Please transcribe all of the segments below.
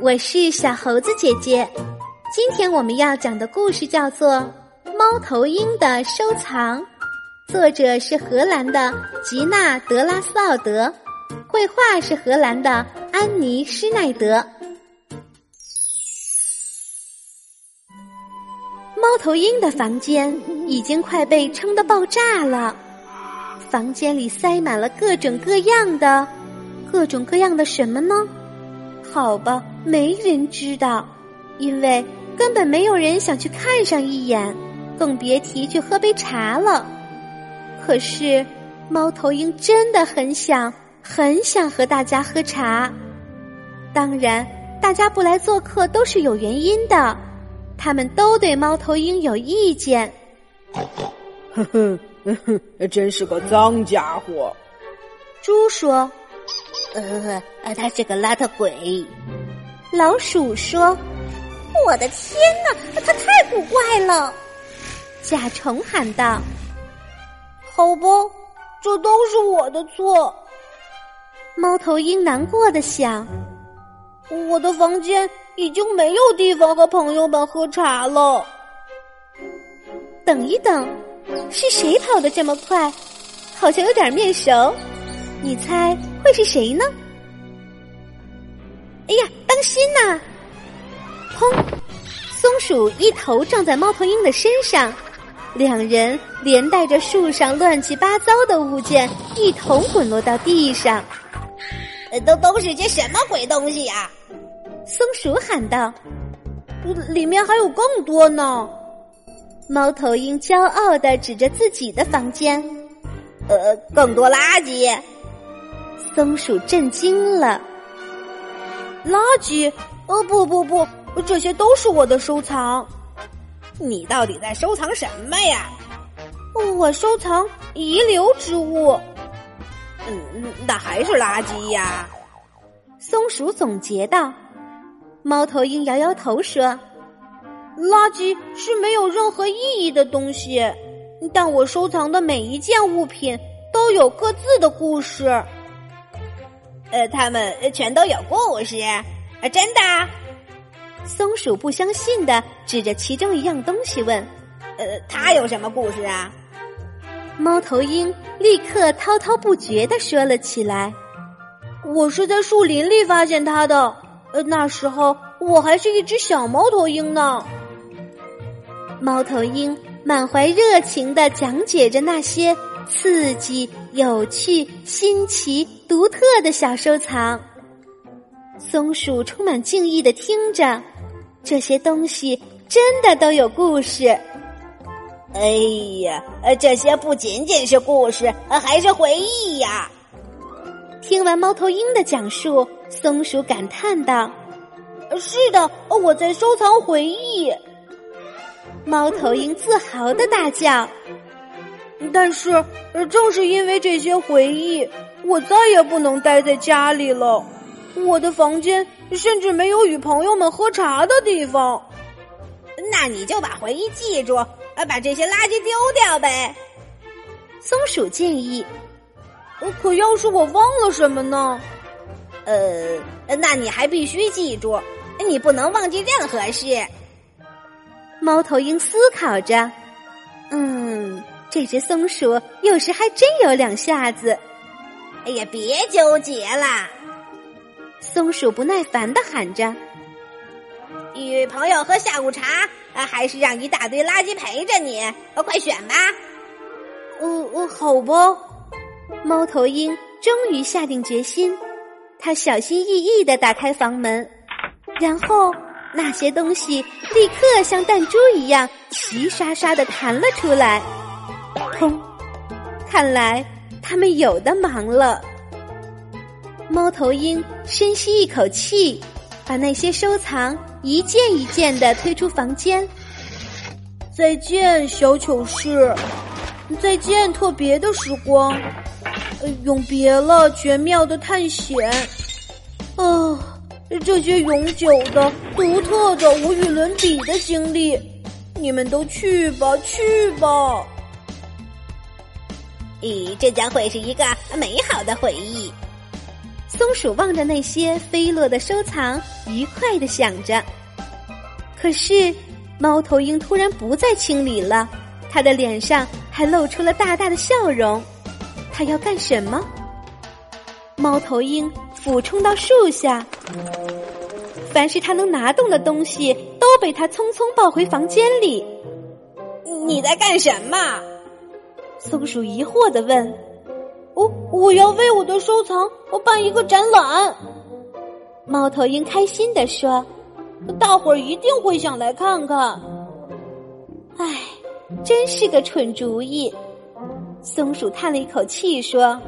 我是小猴子姐姐。今天我们要讲的故事叫做《猫头鹰的收藏》，作者是荷兰的吉娜·德拉斯奥德，绘画是荷兰的安妮·施耐德。猫头鹰的房间已经快被撑得爆炸了，房间里塞满了各种各样的、各种各样的什么呢？好吧，没人知道，因为。根本没有人想去看上一眼，更别提去喝杯茶了。可是，猫头鹰真的很想、很想和大家喝茶。当然，大家不来做客都是有原因的，他们都对猫头鹰有意见。呵呵，真是个脏家伙。猪说：“呃，他是个邋遢鬼。”老鼠说。我的天哪，它太古怪了！甲虫喊道：“好吧，这都是我的错。”猫头鹰难过的想：“我的房间已经没有地方和朋友们喝茶了。”等一等，是谁跑得这么快？好像有点面熟，你猜会是谁呢？哎呀，当心呐！砰！松鼠一头撞在猫头鹰的身上，两人连带着树上乱七八糟的物件一同滚落到地上。都都是些什么鬼东西呀？松鼠喊道：“里面还有更多呢！”猫头鹰骄傲的指着自己的房间：“呃，更多垃圾。”松鼠震惊了：“垃圾？呃，不不不！”这些都是我的收藏，你到底在收藏什么呀？我收藏遗留之物。嗯，那还是垃圾呀。松鼠总结道。猫头鹰摇摇头说：“垃圾是没有任何意义的东西，但我收藏的每一件物品都有各自的故事。呃，他们全都有故事，啊真的。”松鼠不相信的指着其中一样东西问：“呃，它有什么故事啊？”猫头鹰立刻滔滔不绝的说了起来：“我是在树林里发现它的，呃，那时候我还是一只小猫头鹰呢。”猫头鹰满怀热情的讲解着那些刺激、有趣、新奇、独特的小收藏。松鼠充满敬意的听着。这些东西真的都有故事。哎呀，呃，这些不仅仅是故事，还是回忆呀！听完猫头鹰的讲述，松鼠感叹道：“是的，我在收藏回忆。”猫头鹰自豪的大叫：“但是，正是因为这些回忆，我再也不能待在家里了。”我的房间甚至没有与朋友们喝茶的地方，那你就把回忆记住，把这些垃圾丢掉呗。松鼠建议。可要是我忘了什么呢？呃，那你还必须记住，你不能忘记任何事。猫头鹰思考着，嗯，这只松鼠有时还真有两下子。哎呀，别纠结了。松鼠不耐烦的喊着：“与朋友喝下午茶，还是让一大堆垃圾陪着你？快选吧！”“哦哦，好吧。”猫头鹰终于下定决心，他小心翼翼的打开房门，然后那些东西立刻像弹珠一样齐刷刷的弹了出来。砰！看来他们有的忙了。猫头鹰深吸一口气，把那些收藏一件一件的推出房间。再见，小糗事；再见，特别的时光；永别了，绝妙的探险。啊，这些永久的、独特的、无与伦比的经历，你们都去吧，去吧。咦，这将会是一个美好的回忆。松鼠望着那些飞落的收藏，愉快的想着。可是，猫头鹰突然不再清理了，它的脸上还露出了大大的笑容。它要干什么？猫头鹰俯冲到树下，凡是它能拿动的东西都被它匆匆抱回房间里。你在干什么？松鼠疑惑的问。我我要为我的收藏我办一个展览。猫头鹰开心的说：“大伙儿一定会想来看看。”唉，真是个蠢主意。松鼠叹了一口气说：“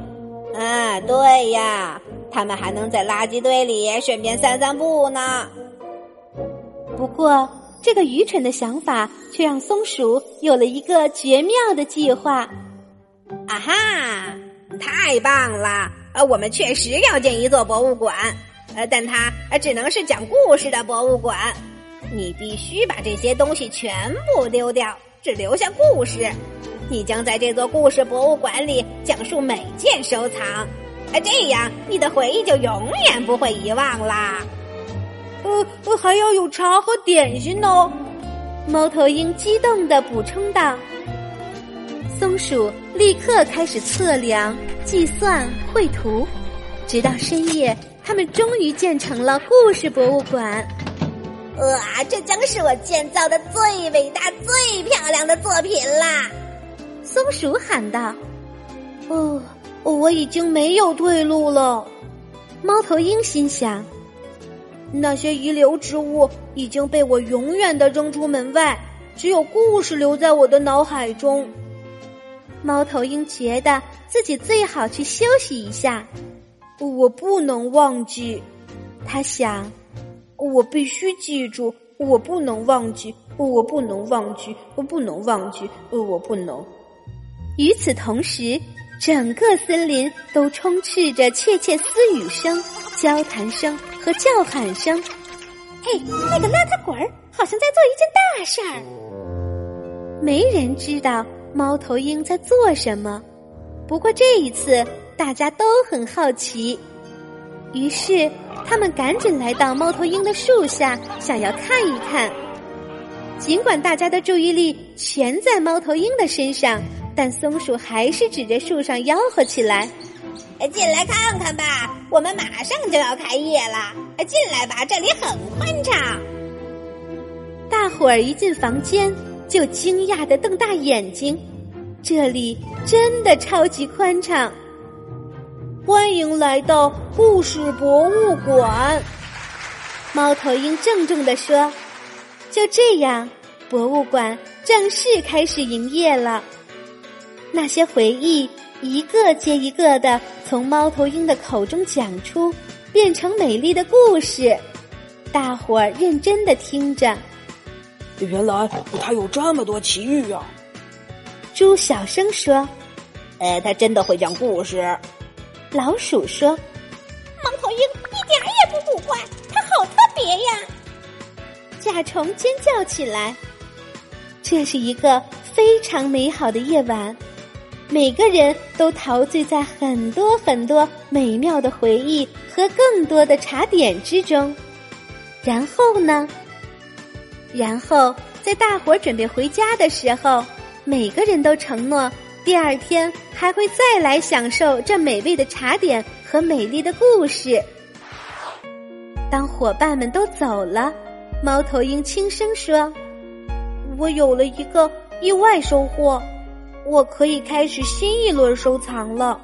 啊，对呀，他们还能在垃圾堆里顺便散散步呢。不过，这个愚蠢的想法却让松鼠有了一个绝妙的计划。啊哈！”太棒了！呃，我们确实要建一座博物馆，呃，但它只能是讲故事的博物馆。你必须把这些东西全部丢掉，只留下故事。你将在这座故事博物馆里讲述每件收藏，啊，这样你的回忆就永远不会遗忘啦。呃，还要有茶和点心呢。猫头鹰激动的补充道。松鼠立刻开始测量、计算、绘图，直到深夜，他们终于建成了故事博物馆。哇，这将是我建造的最伟大、最漂亮的作品啦！松鼠喊道：“哦，我已经没有退路了。”猫头鹰心想：“那些遗留之物已经被我永远的扔出门外，只有故事留在我的脑海中。”猫头鹰觉得自己最好去休息一下。我不能忘记，他想，我必须记住，我不能忘记，我不能忘记，我不能忘记，我不能。与此同时，整个森林都充斥着窃窃私语声、交谈声和叫喊声。嘿，那个邋遢鬼儿好像在做一件大事儿。没人知道。猫头鹰在做什么？不过这一次大家都很好奇，于是他们赶紧来到猫头鹰的树下，想要看一看。尽管大家的注意力全在猫头鹰的身上，但松鼠还是指着树上吆喝起来：“进来看看吧，我们马上就要开业了！进来吧，这里很宽敞。”大伙儿一进房间。就惊讶的瞪大眼睛，这里真的超级宽敞。欢迎来到故事博物馆，猫头鹰郑重的说。就这样，博物馆正式开始营业了。那些回忆一个接一个的从猫头鹰的口中讲出，变成美丽的故事。大伙儿认真的听着。原来他有这么多奇遇啊！猪小声说：“呃，他真的会讲故事。”老鼠说：“猫头鹰一点也不古怪，它好特别呀！”甲虫尖叫起来。这是一个非常美好的夜晚，每个人都陶醉在很多很多美妙的回忆和更多的茶点之中。然后呢？然后，在大伙儿准备回家的时候，每个人都承诺第二天还会再来享受这美味的茶点和美丽的故事。当伙伴们都走了，猫头鹰轻声说：“我有了一个意外收获，我可以开始新一轮收藏了。”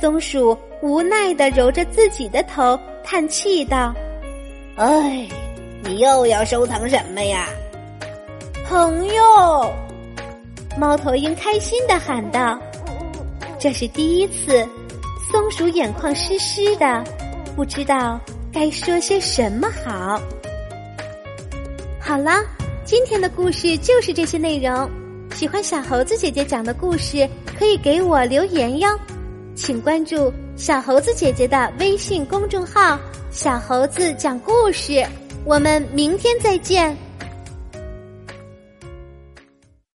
松鼠无奈的揉着自己的头，叹气道：“唉。”你又要收藏什么呀，朋友？猫头鹰开心的喊道：“这是第一次。”松鼠眼眶湿湿的，不知道该说些什么好。好了，今天的故事就是这些内容。喜欢小猴子姐姐讲的故事，可以给我留言哟。请关注小猴子姐姐的微信公众号“小猴子讲故事”。我们明天再见。